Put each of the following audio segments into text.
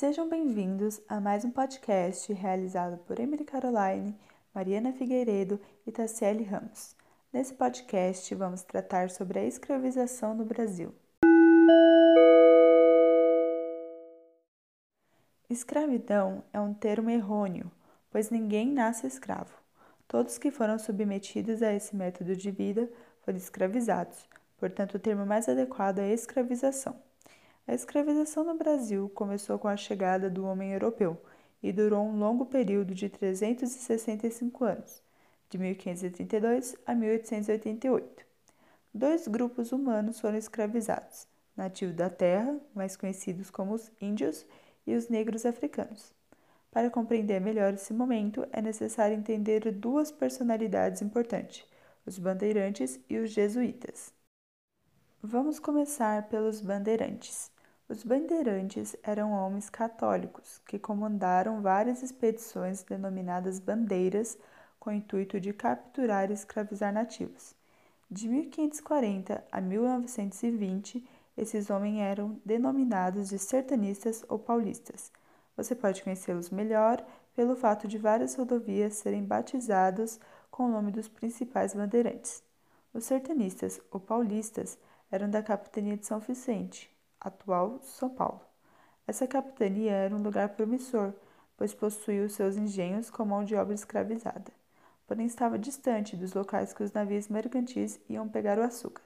Sejam bem-vindos a mais um podcast realizado por Emily Caroline, Mariana Figueiredo e Tassiele Ramos. Nesse podcast, vamos tratar sobre a escravização no Brasil. Escravidão é um termo errôneo, pois ninguém nasce escravo. Todos que foram submetidos a esse método de vida foram escravizados, portanto, o termo mais adequado é escravização. A escravização no Brasil começou com a chegada do homem europeu e durou um longo período de 365 anos, de 1532 a 1888. Dois grupos humanos foram escravizados: nativos da terra, mais conhecidos como os índios, e os negros africanos. Para compreender melhor esse momento, é necessário entender duas personalidades importantes: os bandeirantes e os jesuítas. Vamos começar pelos bandeirantes. Os bandeirantes eram homens católicos que comandaram várias expedições denominadas bandeiras com o intuito de capturar e escravizar nativos. De 1540 a 1920, esses homens eram denominados de sertanistas ou paulistas. Você pode conhecê-los melhor pelo fato de várias rodovias serem batizadas com o nome dos principais bandeirantes. Os sertanistas ou paulistas eram da capitania de São Vicente, atual São Paulo. Essa capitania era um lugar promissor, pois possuía os seus engenhos com mão de obra escravizada, porém estava distante dos locais que os navios mercantis iam pegar o açúcar.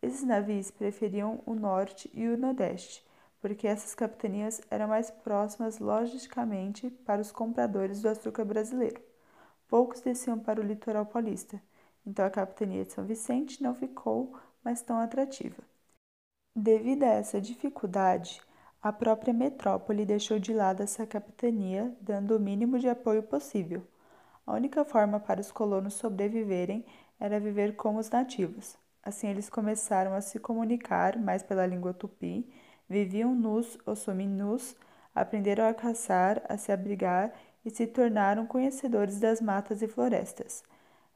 Esses navios preferiam o norte e o nordeste, porque essas capitanias eram mais próximas logisticamente para os compradores do açúcar brasileiro. Poucos desciam para o litoral paulista, então a capitania de São Vicente não ficou mais tão atrativa. Devido a essa dificuldade, a própria metrópole deixou de lado essa capitania, dando o mínimo de apoio possível. A única forma para os colonos sobreviverem era viver como os nativos. Assim, eles começaram a se comunicar mais pela língua tupi Viviam nus ou semi-nus, aprenderam a caçar, a se abrigar e se tornaram conhecedores das matas e florestas.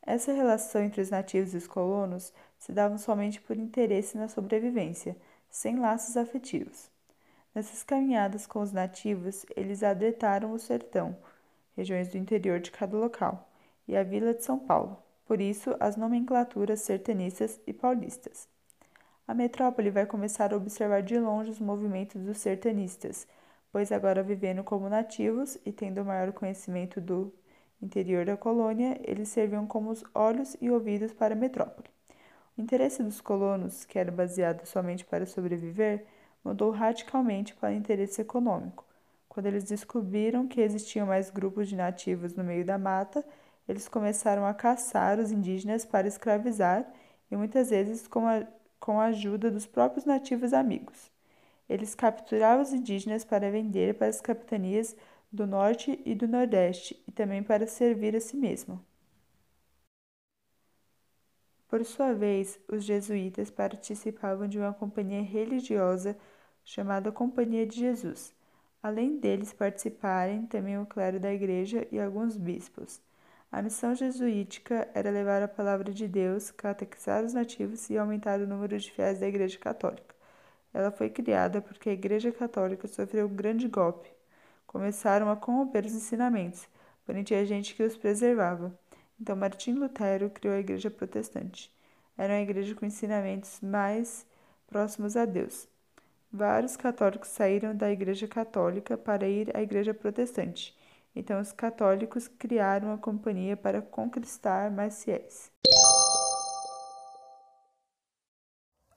Essa relação entre os nativos e os colonos se dava somente por interesse na sobrevivência, sem laços afetivos. Nessas caminhadas com os nativos, eles adretaram o sertão, regiões do interior de cada local, e a vila de São Paulo, por isso as nomenclaturas sertanistas e paulistas. A metrópole vai começar a observar de longe os movimentos dos sertanistas, pois agora vivendo como nativos e tendo maior conhecimento do interior da colônia, eles serviam como os olhos e ouvidos para a metrópole. O interesse dos colonos, que era baseado somente para sobreviver, mudou radicalmente para o interesse econômico. Quando eles descobriram que existiam mais grupos de nativos no meio da mata, eles começaram a caçar os indígenas para escravizar e muitas vezes com a com a ajuda dos próprios nativos amigos. Eles capturavam os indígenas para vender para as capitanias do norte e do nordeste e também para servir a si mesmo. Por sua vez, os jesuítas participavam de uma companhia religiosa chamada Companhia de Jesus. Além deles participarem também o clero da igreja e alguns bispos. A missão jesuítica era levar a palavra de Deus, catequizar os nativos e aumentar o número de fiéis da Igreja Católica. Ela foi criada porque a Igreja Católica sofreu um grande golpe. Começaram a corromper os ensinamentos, porém tinha gente que os preservava. Então Martim Lutero criou a Igreja Protestante. Era uma igreja com ensinamentos mais próximos a Deus. Vários católicos saíram da Igreja Católica para ir à Igreja Protestante então, os católicos criaram a companhia para conquistar mais fiéis.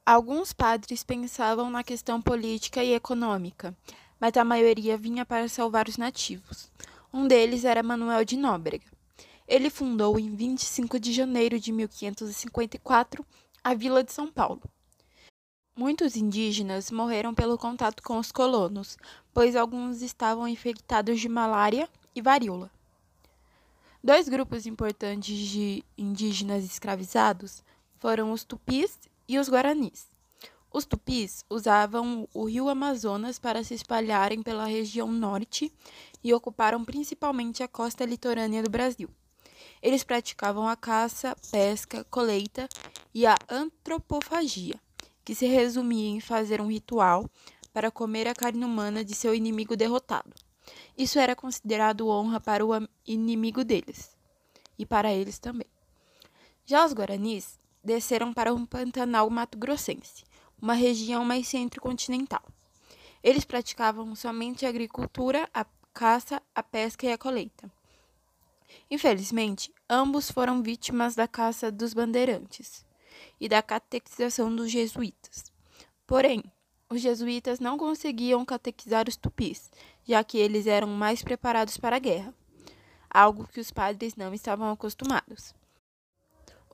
Alguns padres pensavam na questão política e econômica, mas a maioria vinha para salvar os nativos. Um deles era Manuel de Nóbrega. Ele fundou em 25 de janeiro de 1554 a Vila de São Paulo. Muitos indígenas morreram pelo contato com os colonos, pois alguns estavam infectados de malária e varíola. Dois grupos importantes de indígenas escravizados foram os tupis e os guaranis. Os tupis usavam o rio Amazonas para se espalharem pela região norte e ocuparam principalmente a costa litorânea do Brasil. Eles praticavam a caça, pesca, colheita e a antropofagia, que se resumia em fazer um ritual para comer a carne humana de seu inimigo derrotado. Isso era considerado honra para o inimigo deles e para eles também. Já os guaranis desceram para um Pantanal mato-grossense, uma região mais centro-continental. Eles praticavam somente a agricultura, a caça, a pesca e a colheita. Infelizmente, ambos foram vítimas da caça dos bandeirantes e da catequização dos jesuítas. Porém, os jesuítas não conseguiam catequizar os tupis, já que eles eram mais preparados para a guerra, algo que os padres não estavam acostumados.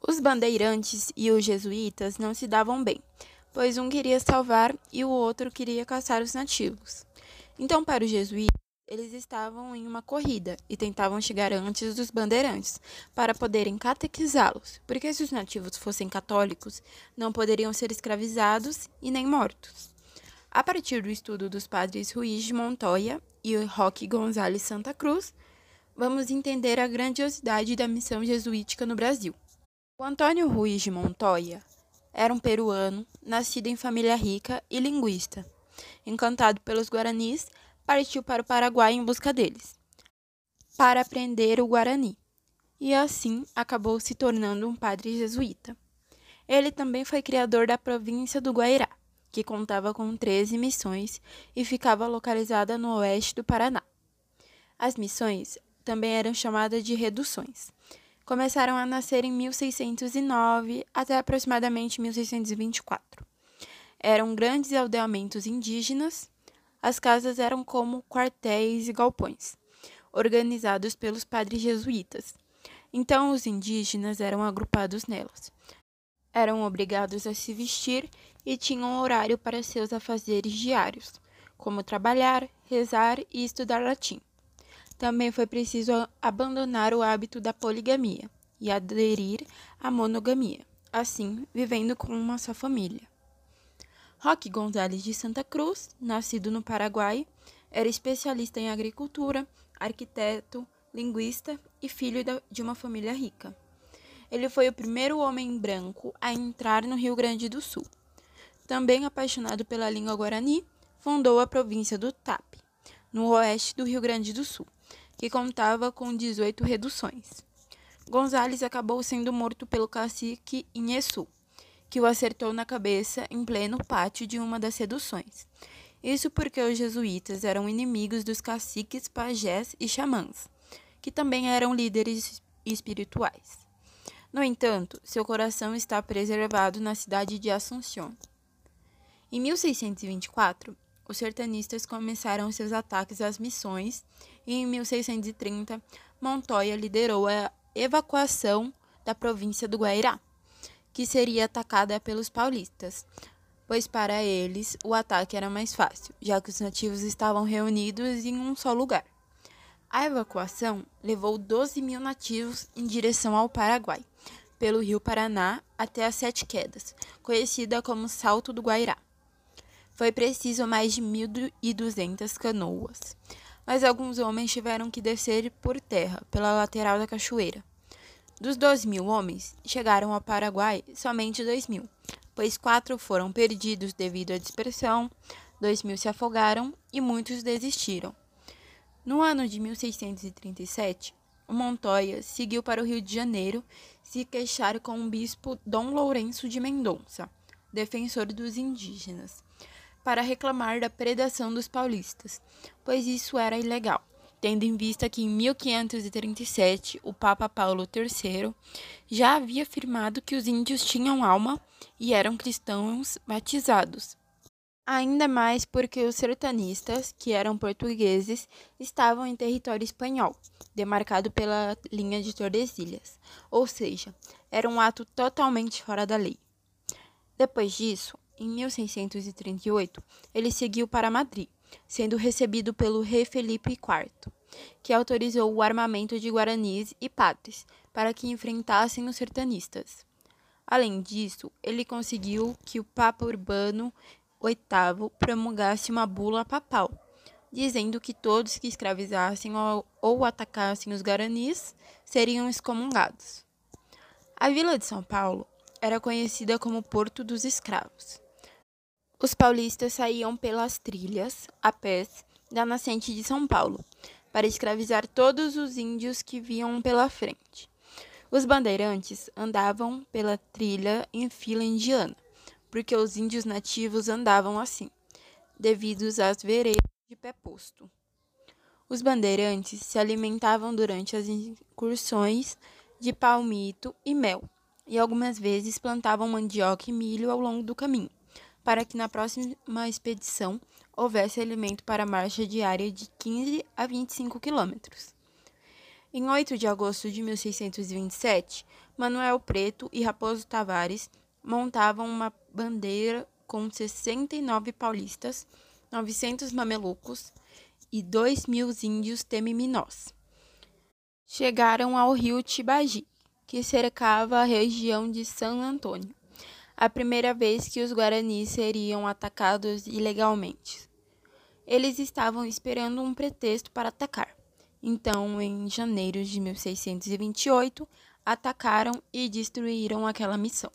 Os bandeirantes e os jesuítas não se davam bem, pois um queria salvar e o outro queria caçar os nativos. Então, para os jesuítas, eles estavam em uma corrida e tentavam chegar antes dos bandeirantes para poderem catequizá-los, porque se os nativos fossem católicos, não poderiam ser escravizados e nem mortos. A partir do estudo dos padres Ruiz de Montoya e Roque Gonzalez Santa Cruz, vamos entender a grandiosidade da missão jesuítica no Brasil. O Antônio Ruiz de Montoya era um peruano, nascido em família rica e linguista. Encantado pelos guaranis, partiu para o Paraguai em busca deles, para aprender o Guarani, e assim acabou se tornando um padre jesuíta. Ele também foi criador da província do Guairá, que contava com 13 missões e ficava localizada no oeste do Paraná. As missões também eram chamadas de reduções. Começaram a nascer em 1609 até aproximadamente 1624. Eram grandes aldeamentos indígenas as casas eram como quartéis e galpões, organizados pelos padres jesuítas. Então os indígenas eram agrupados nelas. Eram obrigados a se vestir e tinham horário para seus afazeres diários, como trabalhar, rezar e estudar latim. Também foi preciso abandonar o hábito da poligamia e aderir à monogamia, assim vivendo com uma só família. Roque Gonzalez de Santa Cruz, nascido no Paraguai, era especialista em agricultura, arquiteto, linguista e filho de uma família rica. Ele foi o primeiro homem branco a entrar no Rio Grande do Sul. Também apaixonado pela língua guarani, fundou a província do Tap, no oeste do Rio Grande do Sul, que contava com 18 reduções. Gonzales acabou sendo morto pelo cacique Inhesu, que o acertou na cabeça em pleno pátio de uma das seduções. Isso porque os jesuítas eram inimigos dos caciques, pajés e xamãs, que também eram líderes espirituais. No entanto, seu coração está preservado na cidade de Assunção. Em 1624, os sertanistas começaram seus ataques às missões e em 1630, Montoya liderou a evacuação da província do Guairá que seria atacada pelos paulistas, pois para eles o ataque era mais fácil, já que os nativos estavam reunidos em um só lugar. A evacuação levou 12 mil nativos em direção ao Paraguai, pelo rio Paraná até as Sete Quedas, conhecida como Salto do Guairá. Foi preciso mais de 1.200 canoas, mas alguns homens tiveram que descer por terra, pela lateral da cachoeira. Dos 12 mil homens, chegaram ao Paraguai somente 2 mil, pois quatro foram perdidos devido à dispersão, 2 mil se afogaram e muitos desistiram. No ano de 1637, o Montoya seguiu para o Rio de Janeiro se queixar com o bispo Dom Lourenço de Mendonça, defensor dos indígenas, para reclamar da predação dos paulistas, pois isso era ilegal tendo em vista que em 1537 o Papa Paulo III já havia afirmado que os índios tinham alma e eram cristãos batizados. Ainda mais porque os sertanistas, que eram portugueses, estavam em território espanhol, demarcado pela linha de Tordesilhas, ou seja, era um ato totalmente fora da lei. Depois disso, em 1638, ele seguiu para Madrid, sendo recebido pelo rei Felipe IV, que autorizou o armamento de guaranis e padres para que enfrentassem os sertanistas. Além disso, ele conseguiu que o Papa Urbano VIII promulgasse uma bula papal, dizendo que todos que escravizassem ou, atacassem os guaranis seriam excomungados. A vila de São Paulo era conhecida como Porto dos Escravos. Os paulistas saíam pelas trilhas, a pés, da nascente de São Paulo, para escravizar todos os índios que viam pela frente. Os bandeirantes andavam pela trilha em fila indiana, porque os índios nativos andavam assim, devido às veredas de pé posto. Os bandeirantes se alimentavam durante as incursões de palmito e mel, e algumas vezes plantavam mandioca e milho ao longo do caminho, para que na próxima expedição houvesse alimento para a marcha diária de 15 a 25 quilômetros. Em 8 de agosto de 1627, Manuel Preto e Raposo Tavares montavam uma bandeira com 69 paulistas, 900 mamelucos e 2 mil índios temiminós. Chegaram ao rio Tibagi, que cercava a região de San Antônio, a primeira vez que os guaranis seriam atacados ilegalmente. Eles estavam esperando um pretexto para atacar. Então, em janeiro de 1628, atacaram e destruíram aquela missão.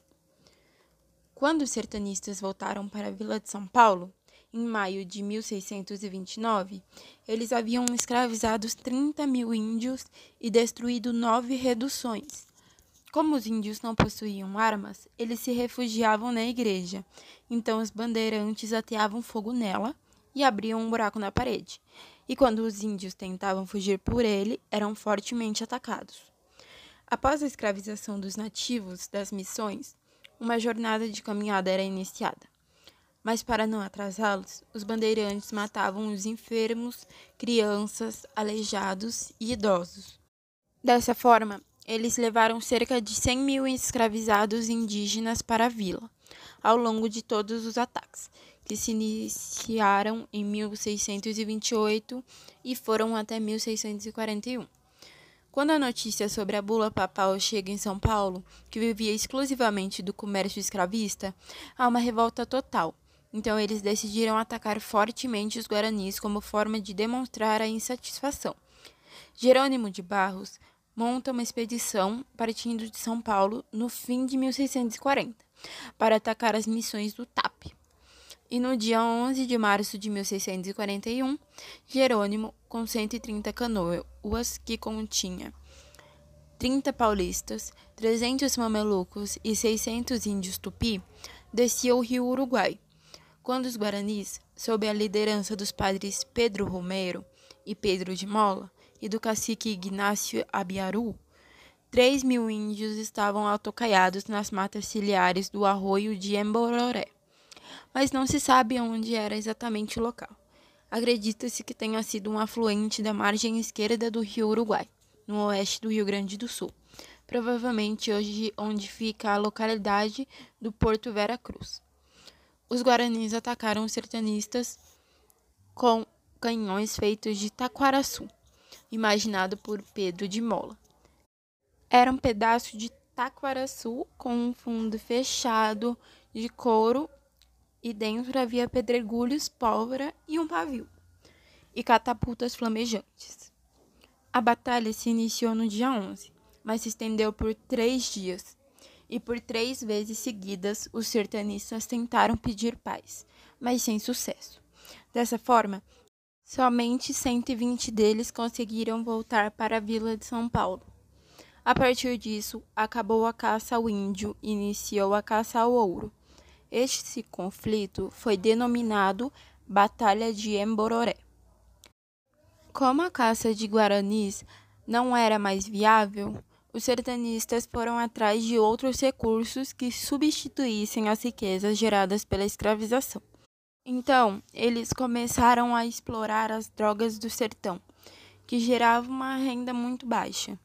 Quando os sertanistas voltaram para a Vila de São Paulo, em maio de 1629, eles haviam escravizado 30 mil índios e destruído nove reduções. Como os índios não possuíam armas, eles se refugiavam na igreja. Então os bandeirantes ateavam fogo nela e abriam um buraco na parede e quando os índios tentavam fugir por ele, eram fortemente atacados. Após a escravização dos nativos das missões, uma jornada de caminhada era iniciada. Mas para não atrasá-los, os bandeirantes matavam os enfermos, crianças, aleijados e idosos. Dessa forma, eles levaram cerca de 100 mil escravizados indígenas para a vila, ao longo de todos os ataques, que se iniciaram em 1628 e foram até 1641. Quando a notícia sobre a bula papal chega em São Paulo, que vivia exclusivamente do comércio escravista, há uma revolta total. Então eles decidiram atacar fortemente os guaranis como forma de demonstrar a insatisfação. Jerônimo de Barros monta uma expedição partindo de São Paulo no fim de 1640 para atacar as missões do TAP. E no dia 11 de março de 1641, Jerônimo, com 130 canoas que continha 30 paulistas, 300 mamelucos e 600 índios tupi, descia o rio Uruguai. Quando os guaranis, sob a liderança dos padres Pedro Romero e Pedro de Mola e do cacique Ignácio Abiaru, 3 mil índios estavam autocaiados nas matas ciliares do arroio de Embororé mas não se sabe onde era exatamente o local. Acredita-se que tenha sido um afluente da margem esquerda do rio Uruguai, no oeste do Rio Grande do Sul, provavelmente hoje onde fica a localidade do Porto Vera Cruz. Os guaranis atacaram os sertanistas com canhões feitos de taquaraçu, imaginado por Pedro de Mola. Era um pedaço de taquaraçu com um fundo fechado de couro e dentro havia pedregulhos, pólvora e um pavio, e catapultas flamejantes. A batalha se iniciou no dia 11, mas se estendeu por três dias, e por três vezes seguidas os sertanistas tentaram pedir paz, mas sem sucesso. Dessa forma, somente 120 deles conseguiram voltar para a vila de São Paulo. A partir disso, acabou a caça ao índio e iniciou a caça ao ouro. Este conflito foi denominado Batalha de Embororé. Como a caça de guaranis não era mais viável, os sertanistas foram atrás de outros recursos que substituíssem as riquezas geradas pela escravização. Então, eles começaram a explorar as drogas do sertão, que geravam uma renda muito baixa.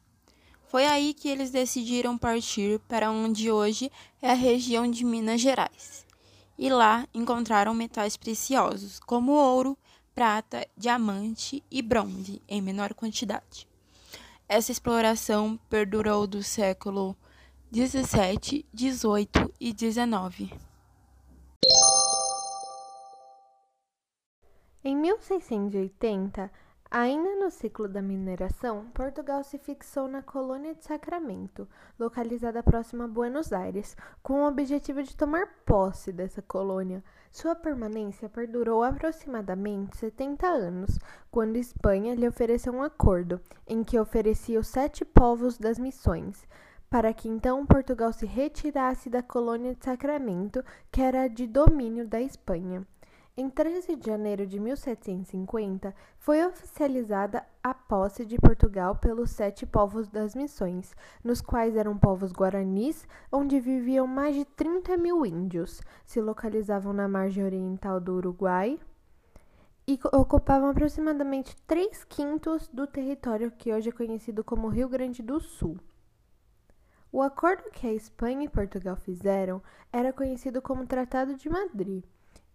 Foi aí que eles decidiram partir para onde hoje é a região de Minas Gerais. E lá encontraram metais preciosos, como ouro, prata, diamante e bronze, em menor quantidade. Essa exploração perdurou do século 17, 18 e 19. Em 1680, Ainda no ciclo da mineração, Portugal se fixou na colônia de Sacramento, localizada próxima a Buenos Aires, com o objetivo de tomar posse dessa colônia. Sua permanência perdurou aproximadamente 70 anos, quando Espanha lhe ofereceu um acordo, em que oferecia os sete povos das missões, para que então Portugal se retirasse da colônia de Sacramento, que era de domínio da Espanha. Em 13 de janeiro de 1750, foi oficializada a posse de Portugal pelos sete povos das missões, nos quais eram povos guaranis, onde viviam mais de 30 mil índios, se localizavam na margem oriental do Uruguai e ocupavam aproximadamente 3 quintos do território que hoje é conhecido como Rio Grande do Sul. O acordo que a Espanha e Portugal fizeram era conhecido como Tratado de Madrid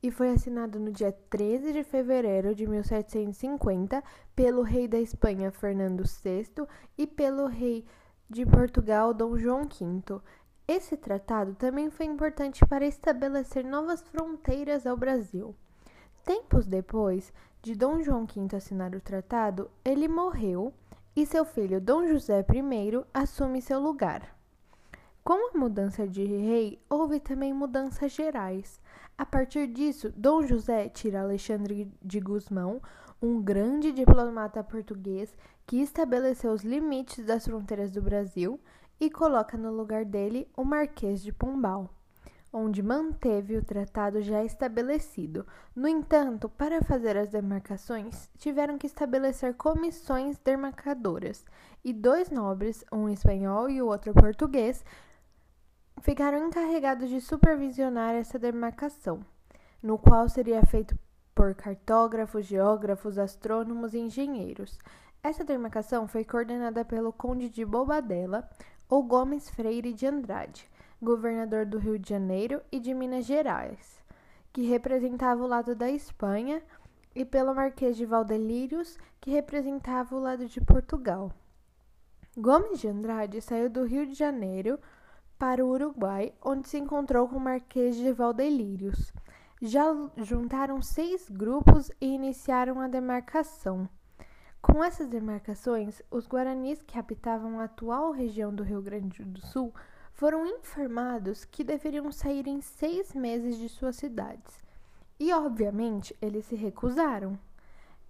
e foi assinado no dia 13 de fevereiro de 1750 pelo rei da Espanha Fernando VI e pelo rei de Portugal Dom João V. Esse tratado também foi importante para estabelecer novas fronteiras ao Brasil. Tempos depois de Dom João V assinar o tratado, ele morreu e seu filho Dom José I assume seu lugar. Com a mudança de rei, houve também mudanças gerais. A partir disso, Dom José tira Alexandre de Gusmão, um grande diplomata português que estabeleceu os limites das fronteiras do Brasil, e coloca no lugar dele o Marquês de Pombal, onde manteve o tratado já estabelecido. No entanto, para fazer as demarcações, tiveram que estabelecer comissões demarcadoras, e dois nobres, um espanhol e o outro português, ficaram encarregados de supervisionar essa demarcação, no qual seria feito por cartógrafos, geógrafos, astrônomos e engenheiros. Essa demarcação foi coordenada pelo Conde de Bobadela ou Gomes Freire de Andrade, governador do Rio de Janeiro e de Minas Gerais, que representava o lado da Espanha, e pelo Marquês de Valdelírios, que representava o lado de Portugal. Gomes de Andrade saiu do Rio de Janeiro para o Uruguai, onde se encontrou com o Marquês de Valdelírios. Já juntaram seis grupos e iniciaram a demarcação. Com essas demarcações, os guaranis que habitavam a atual região do Rio Grande do Sul foram informados que deveriam sair em seis meses de suas cidades. E, obviamente, eles se recusaram.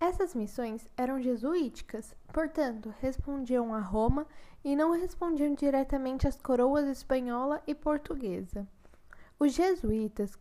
Essas missões eram jesuíticas, portanto, respondiam a Roma e não respondiam diretamente às coroas espanhola e portuguesa. Os jesuítas,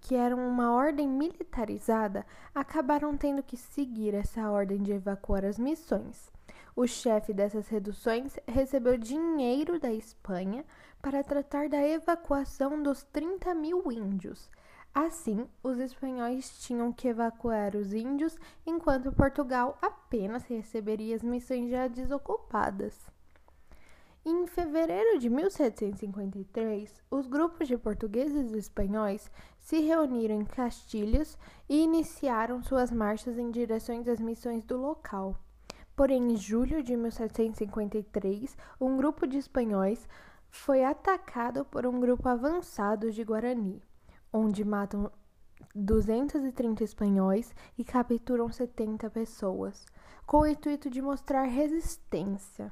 que eram uma ordem militarizada, acabaram tendo que seguir essa ordem de evacuar as missões. O chefe dessas reduções recebeu dinheiro da Espanha para tratar da evacuação dos 30 mil índios Assim, os espanhóis tinham que evacuar os índios, enquanto Portugal apenas receberia as missões já desocupadas. Em fevereiro de 1753, os grupos de portugueses e espanhóis se reuniram em Castilhos e iniciaram suas marchas em direção às missões do local. Porém, em julho de 1753, um grupo de espanhóis foi atacado por um grupo avançado de Guarani onde matam 230 espanhóis e capturam 70 pessoas, com o intuito de mostrar resistência.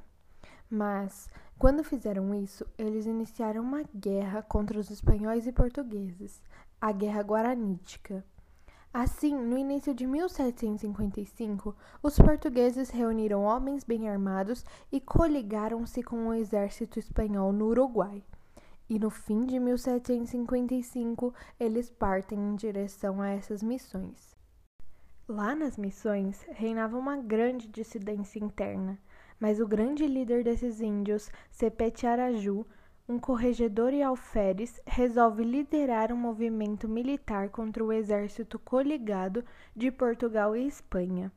Mas, quando fizeram isso, eles iniciaram uma guerra contra os espanhóis e portugueses, a Guerra Guaranítica. Assim, no início de 1755, os portugueses reuniram homens bem armados e coligaram-se com o exército espanhol no Uruguai e no fim de 1755 eles partem em direção a essas missões. Lá nas missões reinava uma grande dissidência interna, mas o grande líder desses índios, Sepete Araju, um corregedor e alferes, resolve liderar um movimento militar contra o exército coligado de Portugal e Espanha.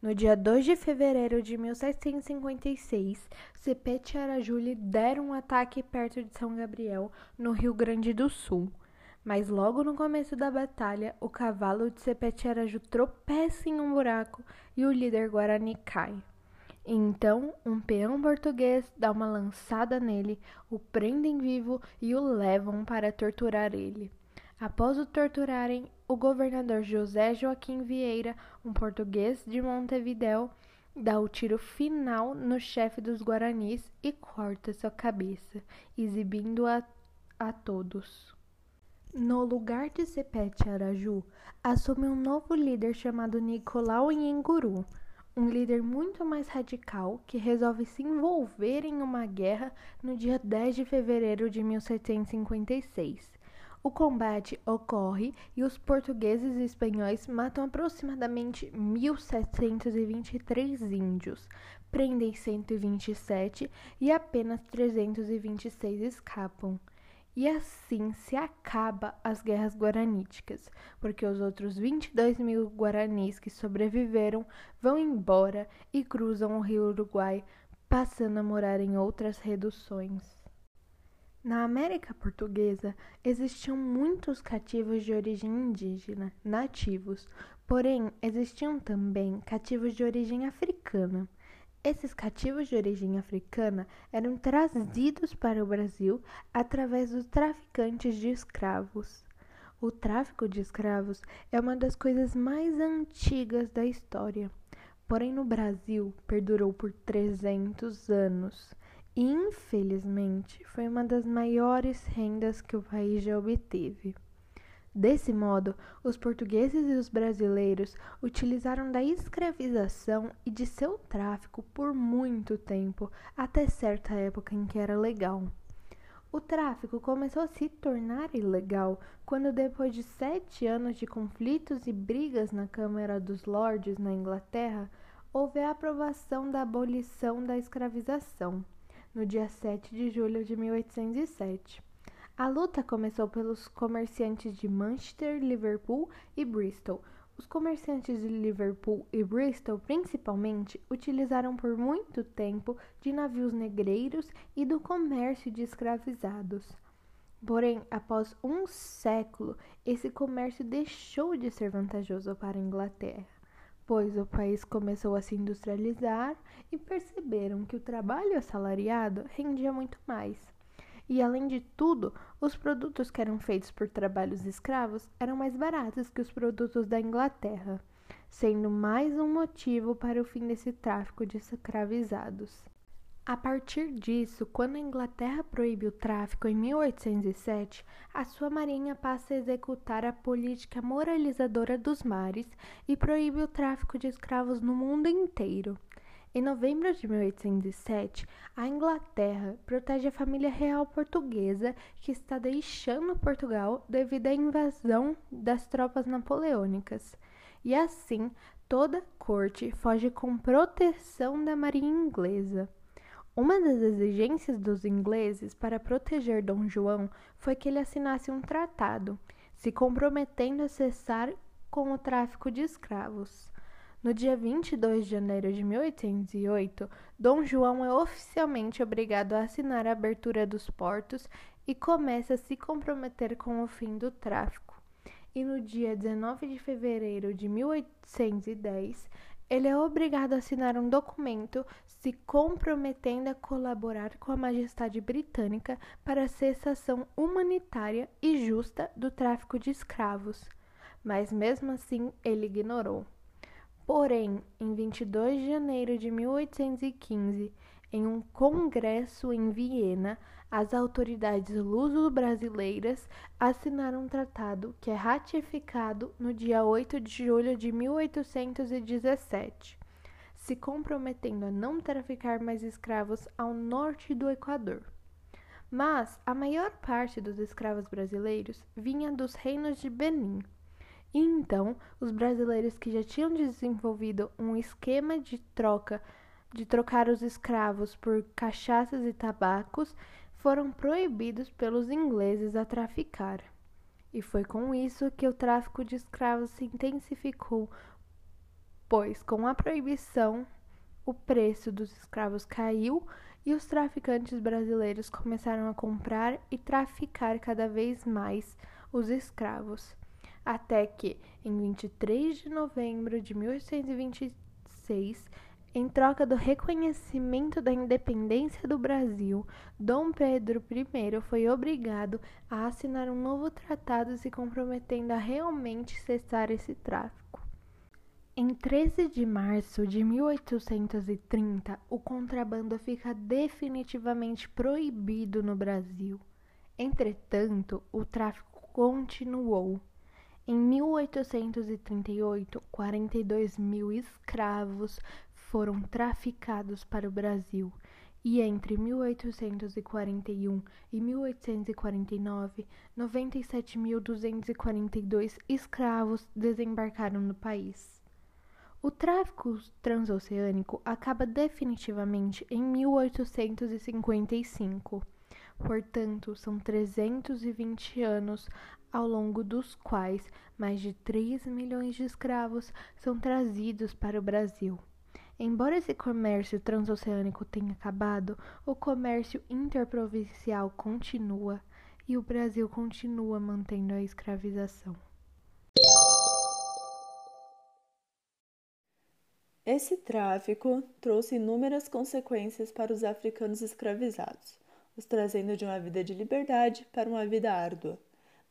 No dia 2 de fevereiro de 1756, Cepete e Araju deram um ataque perto de São Gabriel, no Rio Grande do Sul. Mas logo no começo da batalha, o cavalo de Cepete Araju tropeça em um buraco e o líder Guarani cai. Então, um peão português dá uma lançada nele, o prendem vivo e o levam para torturar ele. Após o torturarem, o governador José Joaquim Vieira, um português de Montevidéu, dá o tiro final no chefe dos Guaranis e corta sua cabeça, exibindo-a a todos. No lugar de Sepete Araju, assume um novo líder chamado Nicolau Nhenguru, um líder muito mais radical que resolve se envolver em uma guerra no dia 10 de fevereiro de 1756. O combate ocorre e os portugueses e espanhóis matam aproximadamente 1.723 índios, prendem 127 e apenas 326 escapam. E assim se acaba as guerras guaraníticas, porque os outros 22 mil guaranis que sobreviveram vão embora e cruzam o rio Uruguai, passando a morar em outras reduções. Na América Portuguesa existiam muitos cativos de origem indígena, nativos, porém existiam também cativos de origem africana. Esses cativos de origem africana eram trazidos para o Brasil através dos traficantes de escravos. O tráfico de escravos é uma das coisas mais antigas da história, porém no Brasil perdurou por 300 anos infelizmente, foi uma das maiores rendas que o país já obteve. Desse modo, os portugueses e os brasileiros utilizaram da escravização e de seu tráfico por muito tempo, até certa época em que era legal. O tráfico começou a se tornar ilegal quando, depois de sete anos de conflitos e brigas na Câmara dos Lordes na Inglaterra, houve a aprovação da abolição da escravização, no dia 7 de julho de 1807. A luta começou pelos comerciantes de Manchester, Liverpool e Bristol. Os comerciantes de Liverpool e Bristol, principalmente, utilizaram por muito tempo de navios negreiros e do comércio de escravizados. Porém, após um século, esse comércio deixou de ser vantajoso para a Inglaterra, pois o país começou a se industrializar e perceberam que o trabalho assalariado rendia muito mais. E além de tudo, os produtos que eram feitos por trabalhos escravos eram mais baratos que os produtos da Inglaterra, sendo mais um motivo para o fim desse tráfico de escravizados. A partir disso, quando a Inglaterra proíbe o tráfico em 1807, a sua marinha passa a executar a política moralizadora dos mares e proíbe o tráfico de escravos no mundo inteiro. Em novembro de 1807, a Inglaterra protege a família real portuguesa que está deixando Portugal devido à invasão das tropas napoleônicas. E assim, toda a corte foge com proteção da marinha inglesa. Uma das exigências dos ingleses para proteger Dom João foi que ele assinasse um tratado, se comprometendo a cessar com o tráfico de escravos. No dia 22 de janeiro de 1808, Dom João é oficialmente obrigado a assinar a abertura dos portos e começa a se comprometer com o fim do tráfico. E no dia 19 de fevereiro de 1810, ele é obrigado a assinar um documento se comprometendo a colaborar com a Majestade Britânica para a cessação humanitária e justa do tráfico de escravos. Mas mesmo assim ele ignorou. Porém, em 22 de janeiro de 1815, em um congresso em Viena, as autoridades luso-brasileiras assinaram um tratado que é ratificado no dia 8 de julho de 1817, se comprometendo a não traficar mais escravos ao norte do Equador. Mas a maior parte dos escravos brasileiros vinha dos reinos de Benin, e então, os brasileiros que já tinham desenvolvido um esquema de troca, de trocar os escravos por cachaças e tabacos, foram proibidos pelos ingleses a traficar. E foi com isso que o tráfico de escravos se intensificou, pois com a proibição o preço dos escravos caiu e os traficantes brasileiros começaram a comprar e traficar cada vez mais os escravos até que, em 23 de novembro de 1826, em troca do reconhecimento da independência do Brasil, Dom Pedro I foi obrigado a assinar um novo tratado se comprometendo a realmente cessar esse tráfico. Em 13 de março de 1830, o contrabando fica definitivamente proibido no Brasil. Entretanto, o tráfico continuou. Em 1838, 42 mil escravos foram traficados para o Brasil e entre 1841 e 1849, 97.242 escravos desembarcaram no país. O tráfico transoceânico acaba definitivamente em 1855. Portanto, são 320 anos ao longo dos quais mais de 3 milhões de escravos são trazidos para o Brasil. Embora esse comércio transoceânico tenha acabado, o comércio interprovincial continua e o Brasil continua mantendo a escravização. Esse tráfico trouxe inúmeras consequências para os africanos escravizados, os trazendo de uma vida de liberdade para uma vida árdua.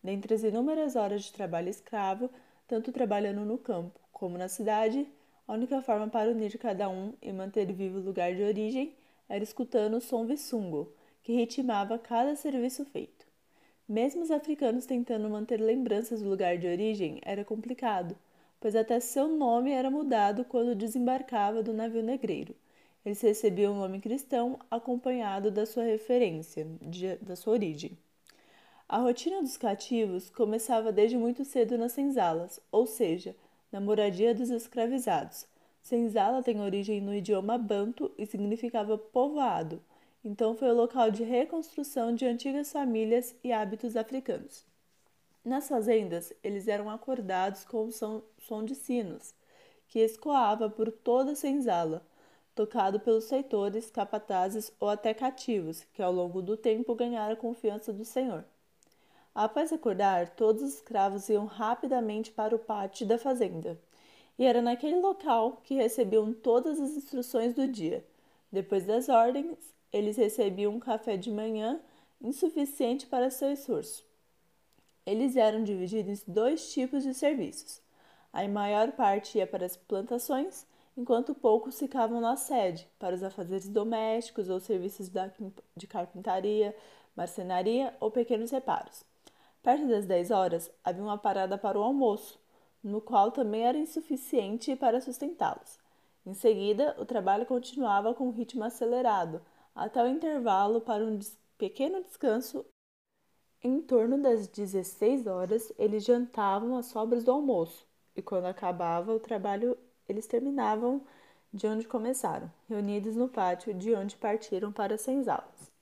Dentre as inúmeras horas de trabalho escravo, tanto trabalhando no campo como na cidade, a única forma para unir cada um e manter vivo o lugar de origem era escutando o som vissungo, que ritmava cada serviço feito. Mesmo os africanos tentando manter lembranças do lugar de origem era complicado, pois até seu nome era mudado quando desembarcava do navio negreiro. Eles recebiam um nome cristão acompanhado da sua referência, de, da sua origem. A rotina dos cativos começava desde muito cedo nas senzalas, ou seja, na moradia dos escravizados. Senzala tem origem no idioma banto e significava povoado, então foi o local de reconstrução de antigas famílias e hábitos africanos. Nas fazendas, eles eram acordados com o som, som de sinos, que escoava por toda a senzala, tocado pelos feitores, capatazes ou até cativos, que ao longo do tempo ganharam a confiança do senhor. Após acordar, todos os escravos iam rapidamente para o pátio da fazenda. E era naquele local que recebiam todas as instruções do dia. Depois das ordens, eles recebiam um café de manhã insuficiente para seu esforço. Eles eram divididos em dois tipos de serviços. A maior parte ia para as plantações, enquanto poucos ficavam na sede, para os afazeres domésticos ou serviços de carpintaria, marcenaria ou pequenos reparos. Perto das 10 horas, havia uma parada para o almoço, no qual também era insuficiente para sustentá-los. Em seguida, o trabalho continuava com um ritmo acelerado, até o intervalo para um pequeno descanso. Em torno das 16 horas, eles jantavam as sobras do almoço, e quando acabava o trabalho, eles terminavam de onde começaram, reunidos no pátio de onde partiram para as senzalas.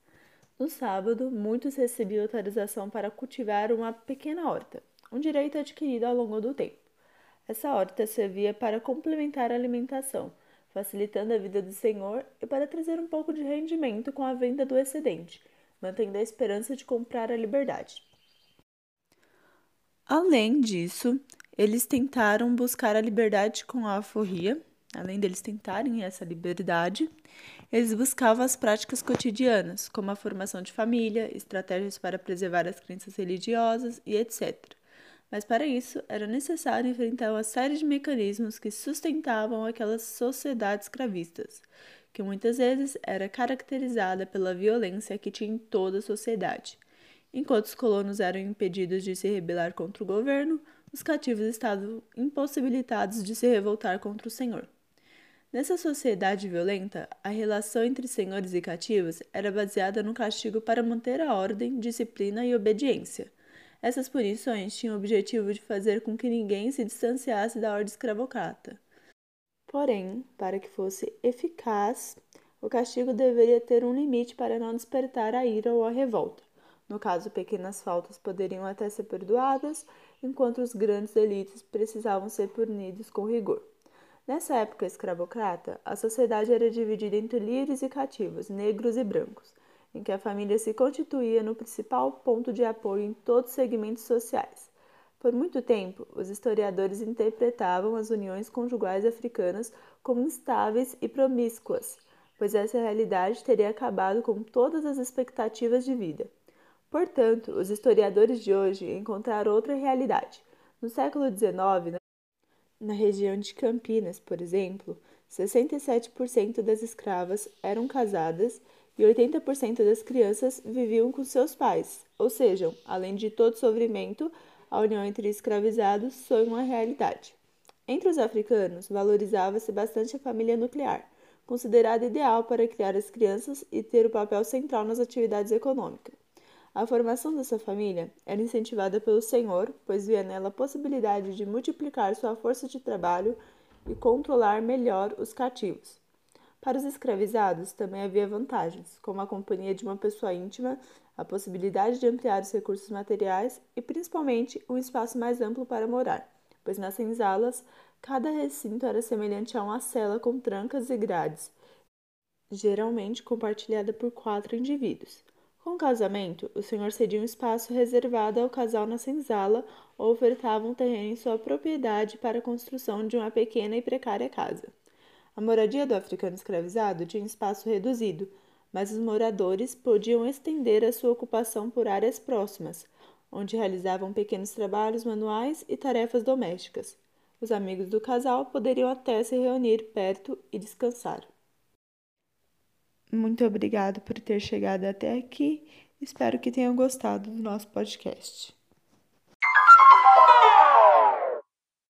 No sábado, muitos recebiam autorização para cultivar uma pequena horta, um direito adquirido ao longo do tempo. Essa horta servia para complementar a alimentação, facilitando a vida do senhor e para trazer um pouco de rendimento com a venda do excedente, mantendo a esperança de comprar a liberdade. Além disso, eles tentaram buscar a liberdade com a alforria, além deles tentarem essa liberdade, eles buscavam as práticas cotidianas, como a formação de família, estratégias para preservar as crenças religiosas e etc. Mas para isso era necessário enfrentar uma série de mecanismos que sustentavam aquelas sociedades escravistas, que muitas vezes era caracterizada pela violência que tinha em toda a sociedade. Enquanto os colonos eram impedidos de se rebelar contra o governo, os cativos estavam impossibilitados de se revoltar contra o senhor. Nessa sociedade violenta, a relação entre senhores e cativos era baseada no castigo para manter a ordem, disciplina e obediência. Essas punições tinham o objetivo de fazer com que ninguém se distanciasse da ordem escravocrata. Porém, para que fosse eficaz, o castigo deveria ter um limite para não despertar a ira ou a revolta. No caso, pequenas faltas poderiam até ser perdoadas, enquanto os grandes delitos precisavam ser punidos com rigor. Nessa época escravocrata, a sociedade era dividida entre livres e cativos, negros e brancos, em que a família se constituía no principal ponto de apoio em todos os segmentos sociais. Por muito tempo, os historiadores interpretavam as uniões conjugais africanas como instáveis e promíscuas, pois essa realidade teria acabado com todas as expectativas de vida. Portanto, os historiadores de hoje encontraram outra realidade. No século XIX, Na região de Campinas, por exemplo, 67% das escravas eram casadas e 80% das crianças viviam com seus pais, ou seja, além de todo sofrimento, a união entre escravizados foi uma realidade. Entre os africanos, valorizava-se bastante a família nuclear, considerada ideal para criar as crianças e ter o papel central nas atividades econômicas. A formação dessa família era incentivada pelo Senhor, pois via nela a possibilidade de multiplicar sua força de trabalho e controlar melhor os cativos. Para os escravizados também havia vantagens, como a companhia de uma pessoa íntima, a possibilidade de ampliar os recursos materiais e, principalmente, um espaço mais amplo para morar, pois nas senzalas cada recinto era semelhante a uma cela com trancas e grades, geralmente compartilhada por quatro indivíduos. Com o casamento, o senhor cedia um espaço reservado ao casal na senzala ou ofertava um terreno em sua propriedade para a construção de uma pequena e precária casa. A moradia do africano escravizado tinha um espaço reduzido, mas os moradores podiam estender a sua ocupação por áreas próximas, onde realizavam pequenos trabalhos manuais e tarefas domésticas. Os amigos do casal poderiam até se reunir perto e descansar. Muito obrigado por ter chegado até aqui. Espero que tenham gostado do nosso podcast.